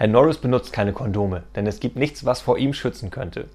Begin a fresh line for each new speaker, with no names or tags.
Herr Norris benutzt keine Kondome, denn es gibt nichts, was vor ihm schützen könnte.